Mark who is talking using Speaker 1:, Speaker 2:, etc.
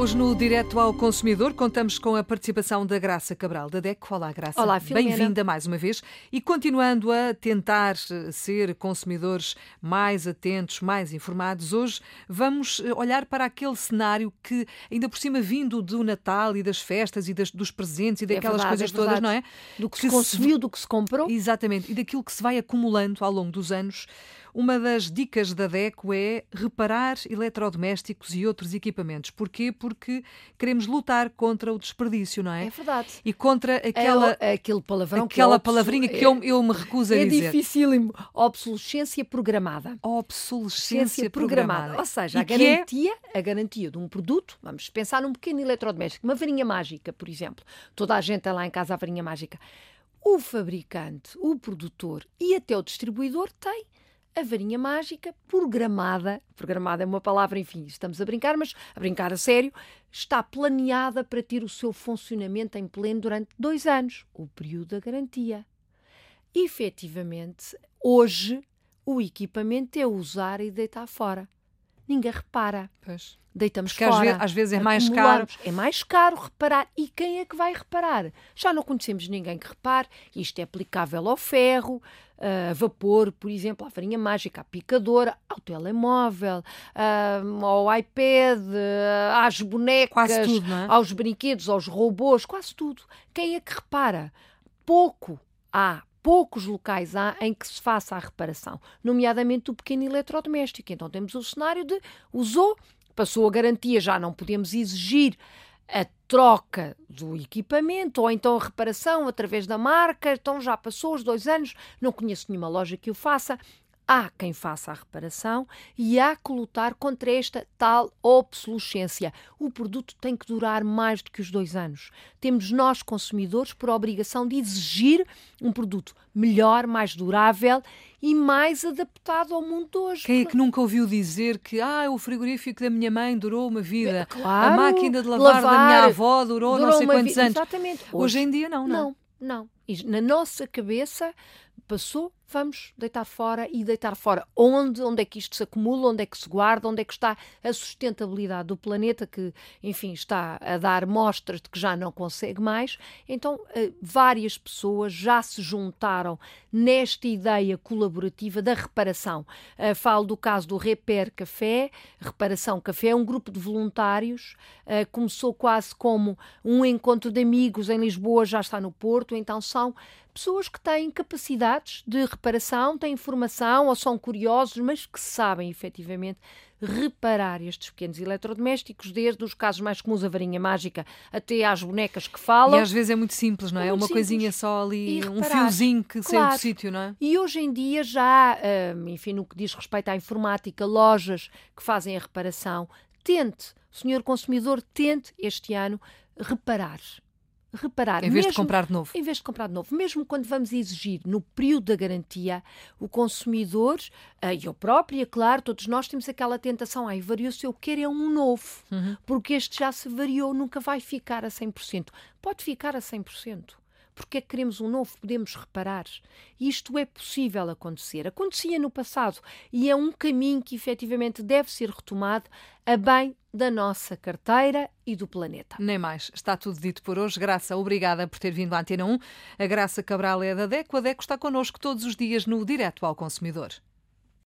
Speaker 1: Hoje no Direto ao Consumidor contamos com a participação da Graça Cabral da DECO. Olá, Graça.
Speaker 2: Olá, Filomena.
Speaker 1: Bem-vinda mais uma vez. E continuando a tentar eh, ser consumidores mais atentos, mais informados, hoje vamos eh, olhar para aquele cenário que, ainda por cima, vindo do Natal e das festas e das, dos presentes e daquelas
Speaker 2: é verdade,
Speaker 1: coisas
Speaker 2: é
Speaker 1: todas, não é?
Speaker 2: Do que,
Speaker 1: Que
Speaker 2: se consumiu, do que se comprou.
Speaker 1: Exatamente, e daquilo que se vai acumulando ao longo dos anos. Uma das dicas da DECO é reparar eletrodomésticos e outros equipamentos. Porquê? Porque queremos lutar contra o desperdício, não é?
Speaker 2: É verdade.
Speaker 1: E contra aquela,
Speaker 2: é, aquele palavrão que
Speaker 1: aquela
Speaker 2: é obso-
Speaker 1: palavrinha que
Speaker 2: é,
Speaker 1: eu, eu me recuso a
Speaker 2: é
Speaker 1: dizer.
Speaker 2: dificílimo. Obsolescência programada.
Speaker 1: Obsolescência
Speaker 2: Ciência
Speaker 1: programada.
Speaker 2: Ou seja,
Speaker 1: E
Speaker 2: a
Speaker 1: que é-
Speaker 2: garantia, a garantia de um produto, vamos pensar num pequeno eletrodoméstico, uma varinha mágica, por exemplo. Toda a gente tem lá em casa a varinha mágica. O fabricante, o produtor e até o distribuidor tem a varinha mágica programada, programada é uma palavra, enfim, estamos a brincar, mas a brincar a sério, está planeada para ter o seu funcionamento em pleno durante dois anos, o período da garantia. Efetivamente, hoje o equipamento é usar e deitar fora. Ninguém repara.
Speaker 1: Pois.
Speaker 2: Deitamos
Speaker 1: Porque às
Speaker 2: fora.
Speaker 1: às vezes é mais
Speaker 2: acumulamos. É mais caro reparar. E quem é que vai reparar? Já não conhecemos ninguém que repare. Isto é aplicável ao ferro, a vapor, por exemplo, à farinha mágica, à picadora, ao telemóvel, ao iPad, às bonecas,
Speaker 1: tudo, é?
Speaker 2: aos brinquedos, aos robôs, quase tudo. Quem é que repara? Pouco há. Poucos locais há em que se faça a reparação, nomeadamente o pequeno eletrodoméstico. Então temos o cenário de usou, passou a garantia, já não podemos exigir a troca do equipamento ou então a reparação através da marca, então já passou os dois anos, não conheço nenhuma loja que o faça. Há quem faça a reparação e há que lutar contra esta tal obsolescência. O produto tem que durar mais do que os dois anos. Temos nós, consumidores, por obrigação de exigir um produto melhor, mais durável e mais adaptado ao mundo de hoje.
Speaker 1: Quem é que nunca ouviu dizer que ah, o frigorífico da minha mãe durou uma vida,
Speaker 2: Claro,
Speaker 1: a máquina de lavar, da minha avó durou, não
Speaker 2: durou
Speaker 1: sei
Speaker 2: uma
Speaker 1: quantos anos.
Speaker 2: Exatamente.
Speaker 1: Hoje em dia não, não.
Speaker 2: Não, não. E na nossa cabeça passou, vamos deitar fora e deitar fora onde, onde é que isto se acumula, onde é que se guarda, onde é que está a sustentabilidade do planeta que, enfim, está a dar mostras de que já não consegue mais. Então, eh, várias pessoas já se juntaram nesta ideia colaborativa da reparação. Eh, falo do caso do Repair Café, Reparação Café, é um grupo de voluntários, eh, começou quase como um encontro de amigos em Lisboa, já está no Porto, então são pessoas que têm capacidades de reparação, têm formação ou são curiosos, mas que sabem efetivamente reparar estes pequenos eletrodomésticos, desde os casos mais comuns, a varinha mágica, até às bonecas que falam.
Speaker 1: E às vezes é muito simples, não é?
Speaker 2: É
Speaker 1: uma coisinha
Speaker 2: simples.
Speaker 1: só ali, um fiozinho que saiu do
Speaker 2: Claro.
Speaker 1: sítio, não é?
Speaker 2: E hoje em dia já, hum, enfim, no que diz respeito à informática, lojas que fazem a reparação, tente, senhor consumidor, tente este ano reparar. Reparar.
Speaker 1: Em vez de
Speaker 2: mesmo-
Speaker 1: comprar de novo.
Speaker 2: Em vez de comprar de novo, mesmo quando vamos exigir no período da garantia, o consumidor, eh, e eu própria, claro, todos nós temos aquela tentação, ai, variou-se, eu quero é um novo,
Speaker 1: Uhum.
Speaker 2: porque este já se variou, nunca vai ficar a 100%. Pode ficar a 100%. Porque é que queremos um novo? Podemos reparar. Isto é possível acontecer. Acontecia no passado e é um caminho que efetivamente deve ser retomado a bem da nossa carteira e do planeta.
Speaker 1: Nem mais. Está tudo dito por hoje. Graça, obrigada por ter vindo à Antena 1. A Graça Cabral é da DECO. A DECO está connosco todos os dias no Direto ao Consumidor.